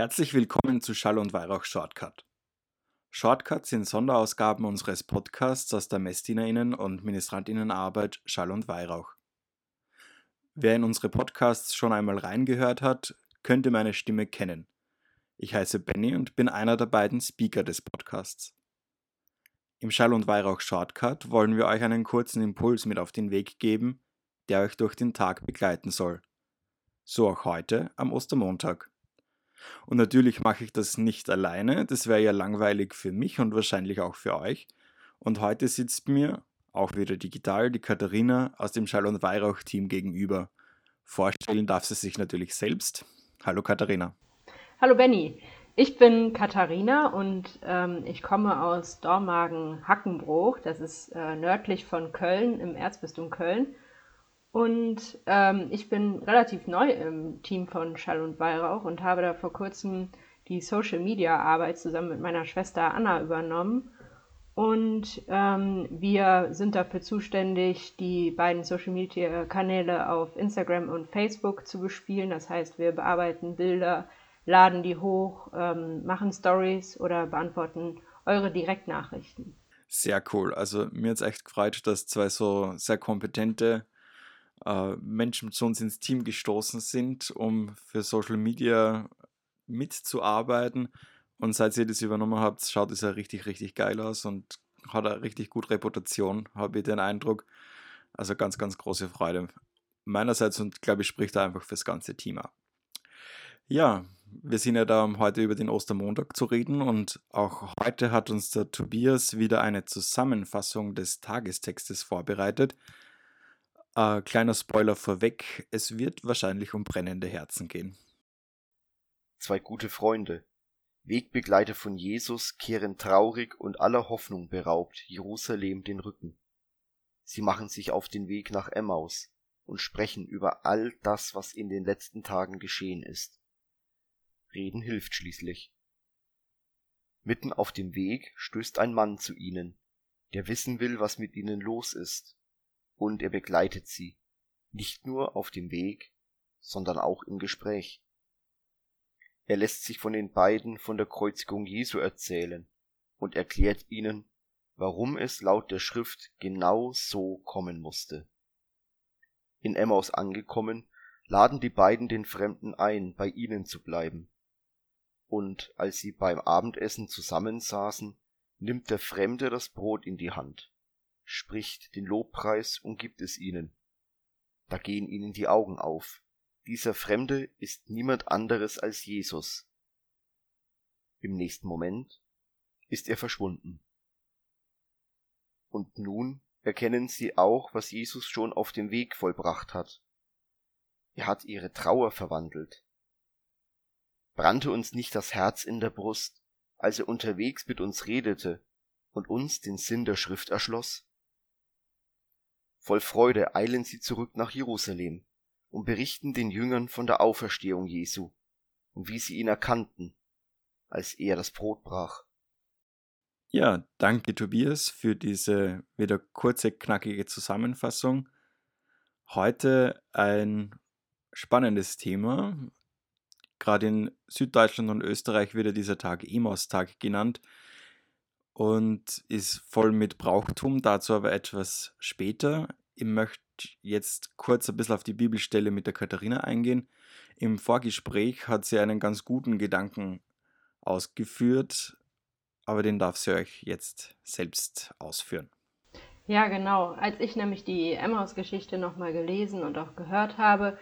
Herzlich willkommen zu Schall und Weihrauch Shortcut. Shortcut sind Sonderausgaben unseres Podcasts aus der MessdienerInnen- und MinistrantInnenarbeit Schall und Weihrauch. Wer in unsere Podcasts schon einmal reingehört hat, könnte meine Stimme kennen. Ich heiße Benny und bin einer der beiden Speaker des Podcasts. Im Schall und Weihrauch Shortcut wollen wir euch einen kurzen Impuls mit auf den Weg geben, der euch durch den Tag begleiten soll. So auch heute am Ostermontag. Und natürlich mache ich das nicht alleine, das wäre ja langweilig für mich und wahrscheinlich auch für euch. Und heute sitzt mir, auch wieder digital, die Katharina aus dem Schall- und Weihrauch-Team gegenüber. Vorstellen darf sie sich natürlich selbst. Hallo Katharina. Hallo Benny. Ich bin Katharina und ähm, ich komme aus Dormagen-Hackenbruch. Das ist äh, nördlich von Köln im Erzbistum Köln. Und ähm, ich bin relativ neu im Team von Schall und Weihrauch und habe da vor kurzem die Social Media Arbeit zusammen mit meiner Schwester Anna übernommen. Und ähm, wir sind dafür zuständig, die beiden Social Media Kanäle auf Instagram und Facebook zu bespielen. Das heißt, wir bearbeiten Bilder, laden die hoch, ähm, machen Stories oder beantworten eure Direktnachrichten. Sehr cool. Also mir hat es echt gefreut, dass zwei so sehr kompetente äh, Menschen zu uns ins Team gestoßen sind, um für Social Media mitzuarbeiten. Und seit ihr das übernommen habt, schaut es ja richtig, richtig geil aus und hat eine richtig gute Reputation, habe ich den Eindruck. Also ganz, ganz große Freude meinerseits und glaube ich, spricht da einfach fürs ganze Team ab. Ja, wir sind ja da, um heute über den Ostermontag zu reden und auch heute hat uns der Tobias wieder eine Zusammenfassung des Tagestextes vorbereitet. Äh, kleiner Spoiler vorweg, es wird wahrscheinlich um brennende Herzen gehen. Zwei gute Freunde, Wegbegleiter von Jesus, kehren traurig und aller Hoffnung beraubt Jerusalem den Rücken. Sie machen sich auf den Weg nach Emmaus und sprechen über all das, was in den letzten Tagen geschehen ist. Reden hilft schließlich. Mitten auf dem Weg stößt ein Mann zu ihnen, der wissen will, was mit ihnen los ist und er begleitet sie, nicht nur auf dem Weg, sondern auch im Gespräch. Er lässt sich von den beiden von der Kreuzigung Jesu erzählen und erklärt ihnen, warum es laut der Schrift genau so kommen musste. In Emmaus angekommen, laden die beiden den Fremden ein, bei ihnen zu bleiben. Und als sie beim Abendessen zusammensaßen, nimmt der Fremde das Brot in die Hand spricht den Lobpreis und gibt es ihnen. Da gehen ihnen die Augen auf. Dieser Fremde ist niemand anderes als Jesus. Im nächsten Moment ist er verschwunden. Und nun erkennen sie auch, was Jesus schon auf dem Weg vollbracht hat. Er hat ihre Trauer verwandelt. Brannte uns nicht das Herz in der Brust, als er unterwegs mit uns redete und uns den Sinn der Schrift erschloss? Voll Freude eilen sie zurück nach Jerusalem und berichten den Jüngern von der Auferstehung Jesu und wie sie ihn erkannten, als er das Brot brach. Ja, danke Tobias für diese wieder kurze, knackige Zusammenfassung. Heute ein spannendes Thema. Gerade in Süddeutschland und Österreich wird dieser Tag Emos-Tag genannt und ist voll mit Brauchtum, dazu aber etwas später. Ich möchte jetzt kurz ein bisschen auf die Bibelstelle mit der Katharina eingehen. Im Vorgespräch hat sie einen ganz guten Gedanken ausgeführt, aber den darf sie euch jetzt selbst ausführen. Ja, genau. Als ich nämlich die Emmaus-Geschichte nochmal gelesen und auch gehört habe,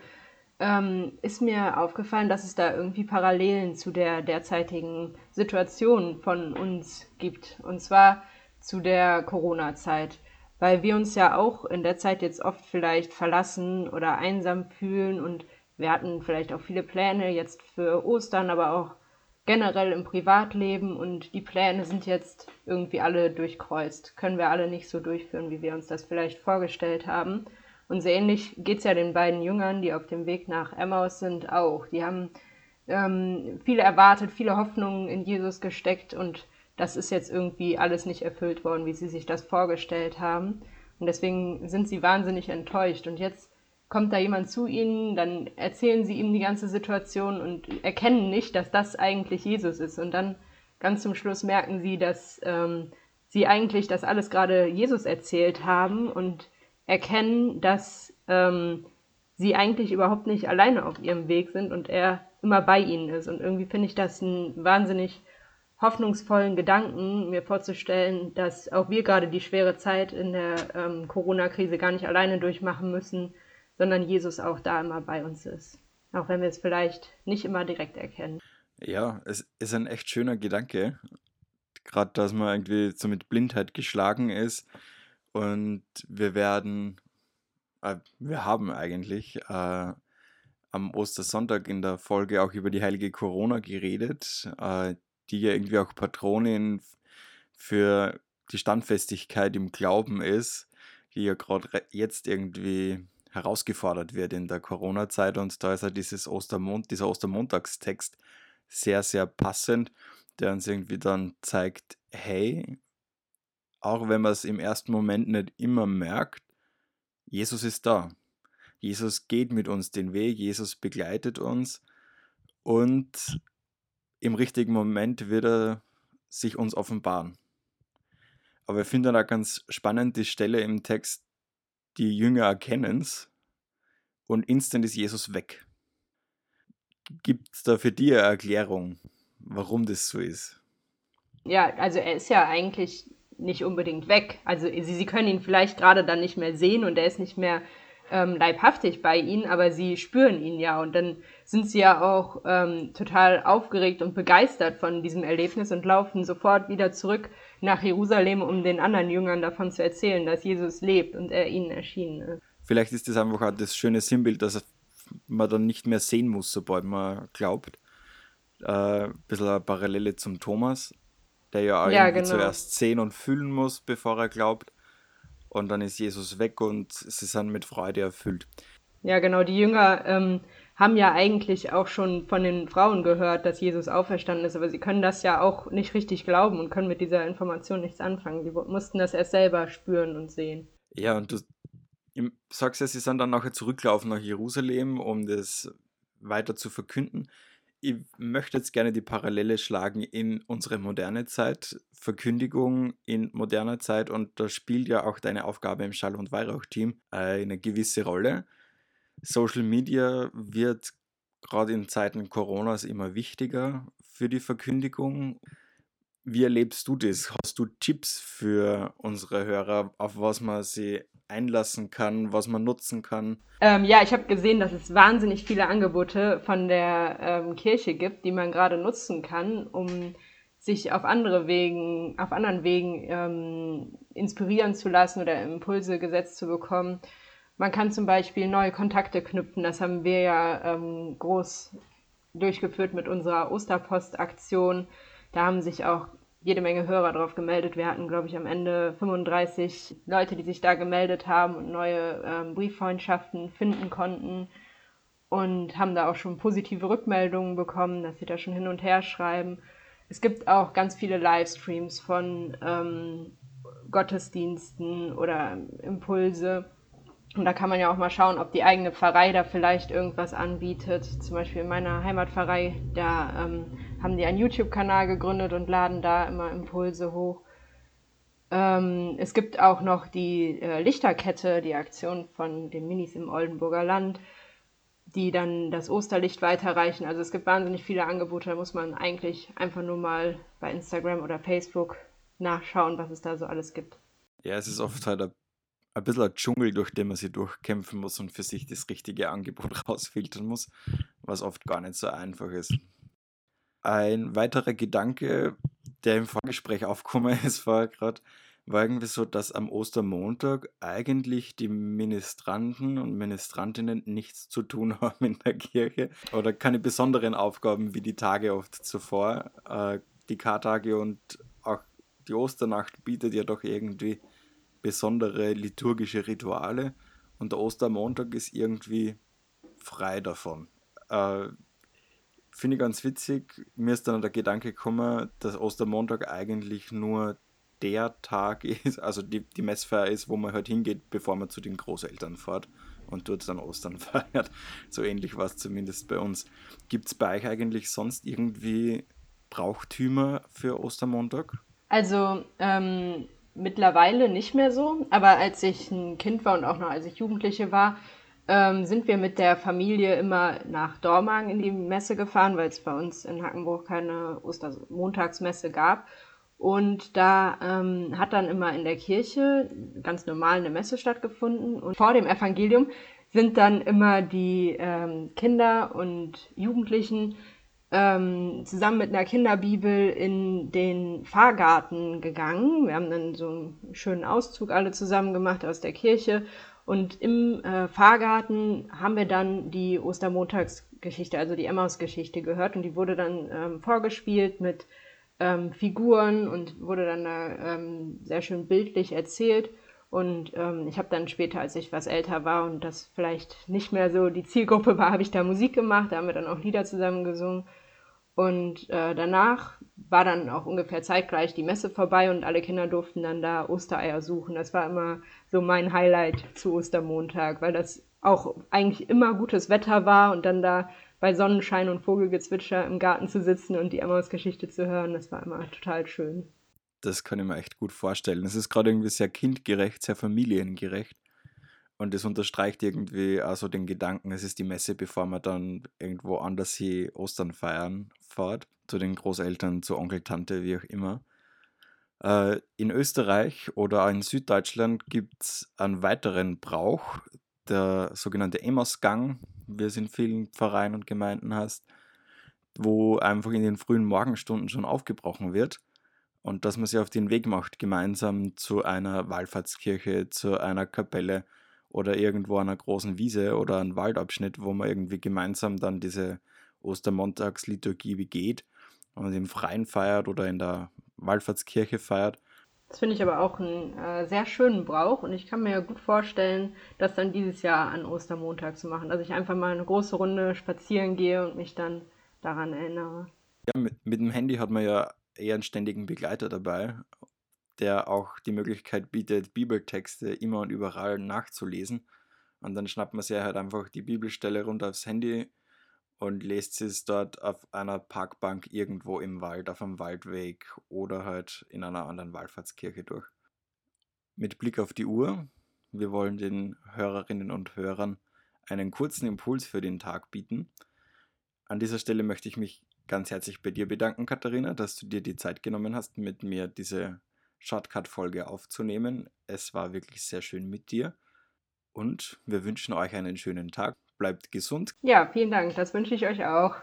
ähm, ist mir aufgefallen, dass es da irgendwie Parallelen zu der derzeitigen Situation von uns gibt. Und zwar zu der Corona-Zeit. Weil wir uns ja auch in der Zeit jetzt oft vielleicht verlassen oder einsam fühlen und wir hatten vielleicht auch viele Pläne jetzt für Ostern, aber auch generell im Privatleben und die Pläne sind jetzt irgendwie alle durchkreuzt. Können wir alle nicht so durchführen, wie wir uns das vielleicht vorgestellt haben. Und so ähnlich geht es ja den beiden Jüngern, die auf dem Weg nach Emmaus sind, auch. Die haben ähm, viele erwartet, viele Hoffnungen in Jesus gesteckt und das ist jetzt irgendwie alles nicht erfüllt worden, wie sie sich das vorgestellt haben. Und deswegen sind sie wahnsinnig enttäuscht. Und jetzt kommt da jemand zu ihnen, dann erzählen sie ihm die ganze Situation und erkennen nicht, dass das eigentlich Jesus ist. Und dann ganz zum Schluss merken sie, dass ähm, sie eigentlich das alles gerade Jesus erzählt haben und erkennen, dass ähm, sie eigentlich überhaupt nicht alleine auf ihrem Weg sind und er immer bei ihnen ist. Und irgendwie finde ich das einen wahnsinnig hoffnungsvollen Gedanken, mir vorzustellen, dass auch wir gerade die schwere Zeit in der ähm, Corona-Krise gar nicht alleine durchmachen müssen, sondern Jesus auch da immer bei uns ist. Auch wenn wir es vielleicht nicht immer direkt erkennen. Ja, es ist ein echt schöner Gedanke. Gerade, dass man irgendwie so mit Blindheit geschlagen ist. Und wir werden, äh, wir haben eigentlich äh, am Ostersonntag in der Folge auch über die heilige Corona geredet, äh, die ja irgendwie auch Patronin für die Standfestigkeit im Glauben ist, die ja gerade jetzt irgendwie herausgefordert wird in der Corona-Zeit. Und da ist ja dieses Ostermond, dieser Ostermontagstext sehr, sehr passend, der uns irgendwie dann zeigt, hey, auch wenn man es im ersten Moment nicht immer merkt, Jesus ist da. Jesus geht mit uns den Weg, Jesus begleitet uns und im richtigen Moment wird er sich uns offenbaren. Aber ich finde da ganz spannend die Stelle im Text, die Jünger erkennen es und instant ist Jesus weg. Gibt es da für dich eine Erklärung, warum das so ist? Ja, also er ist ja eigentlich nicht unbedingt weg. Also sie, sie können ihn vielleicht gerade dann nicht mehr sehen und er ist nicht mehr ähm, leibhaftig bei ihnen, aber sie spüren ihn ja und dann sind sie ja auch ähm, total aufgeregt und begeistert von diesem Erlebnis und laufen sofort wieder zurück nach Jerusalem, um den anderen Jüngern davon zu erzählen, dass Jesus lebt und er ihnen erschienen ist. Vielleicht ist das einfach auch das schöne Sinnbild, dass man dann nicht mehr sehen muss, sobald man glaubt. Äh, ein bisschen eine Parallele zum Thomas, der ja, ja genau. zuerst sehen und fühlen muss, bevor er glaubt. Und dann ist Jesus weg und sie sind mit Freude erfüllt. Ja, genau. Die Jünger ähm, haben ja eigentlich auch schon von den Frauen gehört, dass Jesus auferstanden ist, aber sie können das ja auch nicht richtig glauben und können mit dieser Information nichts anfangen. Sie mussten das erst selber spüren und sehen. Ja, und du sagst ja, sie sind dann nachher zurückgelaufen nach Jerusalem, um das weiter zu verkünden ich möchte jetzt gerne die Parallele schlagen in unsere moderne Zeit, Verkündigung in moderner Zeit und da spielt ja auch deine Aufgabe im Schall- und Weihrauch-Team eine gewisse Rolle. Social Media wird gerade in Zeiten Coronas immer wichtiger für die Verkündigung. Wie erlebst du das? Hast du Tipps für unsere Hörer, auf was man sie einlassen kann, was man nutzen kann? Ähm, ja, ich habe gesehen, dass es wahnsinnig viele Angebote von der ähm, Kirche gibt, die man gerade nutzen kann, um sich auf andere Wegen, auf anderen Wegen ähm, inspirieren zu lassen oder Impulse gesetzt zu bekommen. Man kann zum Beispiel neue Kontakte knüpfen. Das haben wir ja ähm, groß durchgeführt mit unserer Osterpost-Aktion. Da haben sich auch jede Menge Hörer drauf gemeldet. Wir hatten, glaube ich, am Ende 35 Leute, die sich da gemeldet haben und neue ähm, Brieffreundschaften finden konnten und haben da auch schon positive Rückmeldungen bekommen, dass sie da schon hin und her schreiben. Es gibt auch ganz viele Livestreams von ähm, Gottesdiensten oder Impulse. Und da kann man ja auch mal schauen, ob die eigene Pfarrei da vielleicht irgendwas anbietet. Zum Beispiel in meiner Heimatpfarrei, da ähm, haben die einen YouTube-Kanal gegründet und laden da immer Impulse hoch. Ähm, es gibt auch noch die äh, Lichterkette, die Aktion von den Minis im Oldenburger Land, die dann das Osterlicht weiterreichen. Also es gibt wahnsinnig viele Angebote, da muss man eigentlich einfach nur mal bei Instagram oder Facebook nachschauen, was es da so alles gibt. Ja, es ist oft halt ein, ein bisschen ein Dschungel, durch den man sich durchkämpfen muss und für sich das richtige Angebot rausfiltern muss, was oft gar nicht so einfach ist. Ein weiterer Gedanke, der im Vorgespräch aufgekommen ist vorher gerade, war irgendwie so, dass am Ostermontag eigentlich die Ministranten und Ministrantinnen nichts zu tun haben in der Kirche oder keine besonderen Aufgaben wie die Tage oft zuvor. Äh, die Kartage und auch die Osternacht bietet ja doch irgendwie besondere liturgische Rituale und der Ostermontag ist irgendwie frei davon. Äh, Finde ich ganz witzig. Mir ist dann der Gedanke gekommen, dass Ostermontag eigentlich nur der Tag ist, also die, die Messfeier ist, wo man halt hingeht, bevor man zu den Großeltern fährt und dort dann Ostern feiert. So ähnlich war es zumindest bei uns. Gibt es bei euch eigentlich sonst irgendwie Brauchtümer für Ostermontag? Also ähm, mittlerweile nicht mehr so, aber als ich ein Kind war und auch noch als ich Jugendliche war, ähm, sind wir mit der Familie immer nach Dormagen in die Messe gefahren, weil es bei uns in Hackenburg keine Ostermontagsmesse gab. Und da ähm, hat dann immer in der Kirche ganz normal eine Messe stattgefunden. Und vor dem Evangelium sind dann immer die ähm, Kinder und Jugendlichen ähm, zusammen mit einer Kinderbibel in den Fahrgarten gegangen. Wir haben dann so einen schönen Auszug alle zusammen gemacht aus der Kirche. Und im äh, Fahrgarten haben wir dann die Ostermontagsgeschichte, also die Emmaus-Geschichte gehört. Und die wurde dann ähm, vorgespielt mit ähm, Figuren und wurde dann da ähm, sehr schön bildlich erzählt. Und ähm, ich habe dann später, als ich was älter war und das vielleicht nicht mehr so die Zielgruppe war, habe ich da Musik gemacht, da haben wir dann auch Lieder zusammen gesungen. Und äh, danach war dann auch ungefähr zeitgleich die Messe vorbei und alle Kinder durften dann da Ostereier suchen. Das war immer so mein Highlight zu Ostermontag, weil das auch eigentlich immer gutes Wetter war und dann da bei Sonnenschein und Vogelgezwitscher im Garten zu sitzen und die Emmaus-Geschichte zu hören, das war immer total schön. Das kann ich mir echt gut vorstellen. Es ist gerade irgendwie sehr kindgerecht, sehr familiengerecht. Und das unterstreicht irgendwie also den Gedanken, es ist die Messe, bevor man dann irgendwo anders hier Ostern feiern fährt. Zu den Großeltern, zu Onkel, Tante, wie auch immer. Äh, in Österreich oder in Süddeutschland gibt es einen weiteren Brauch, der sogenannte Emmausgang, wie es in vielen Pfarreien und Gemeinden heißt, wo einfach in den frühen Morgenstunden schon aufgebrochen wird und dass man sich auf den Weg macht, gemeinsam zu einer Wallfahrtskirche, zu einer Kapelle oder irgendwo einer großen Wiese oder einem Waldabschnitt, wo man irgendwie gemeinsam dann diese Ostermontagsliturgie begeht und im Freien feiert oder in der Wallfahrtskirche feiert das finde ich aber auch einen äh, sehr schönen Brauch und ich kann mir gut vorstellen, das dann dieses Jahr an Ostermontag zu machen, dass ich einfach mal eine große Runde spazieren gehe und mich dann daran erinnere. Ja, mit, mit dem Handy hat man ja eher einen ständigen Begleiter dabei, der auch die Möglichkeit bietet, Bibeltexte immer und überall nachzulesen. Und dann schnappt man sich halt einfach die Bibelstelle runter aufs Handy und lest es dort auf einer Parkbank irgendwo im Wald, auf einem Waldweg oder halt in einer anderen Wallfahrtskirche durch. Mit Blick auf die Uhr, wir wollen den Hörerinnen und Hörern einen kurzen Impuls für den Tag bieten. An dieser Stelle möchte ich mich ganz herzlich bei dir bedanken, Katharina, dass du dir die Zeit genommen hast, mit mir diese Shortcut-Folge aufzunehmen. Es war wirklich sehr schön mit dir und wir wünschen euch einen schönen Tag bleibt gesund. Ja, vielen Dank. Das wünsche ich euch auch.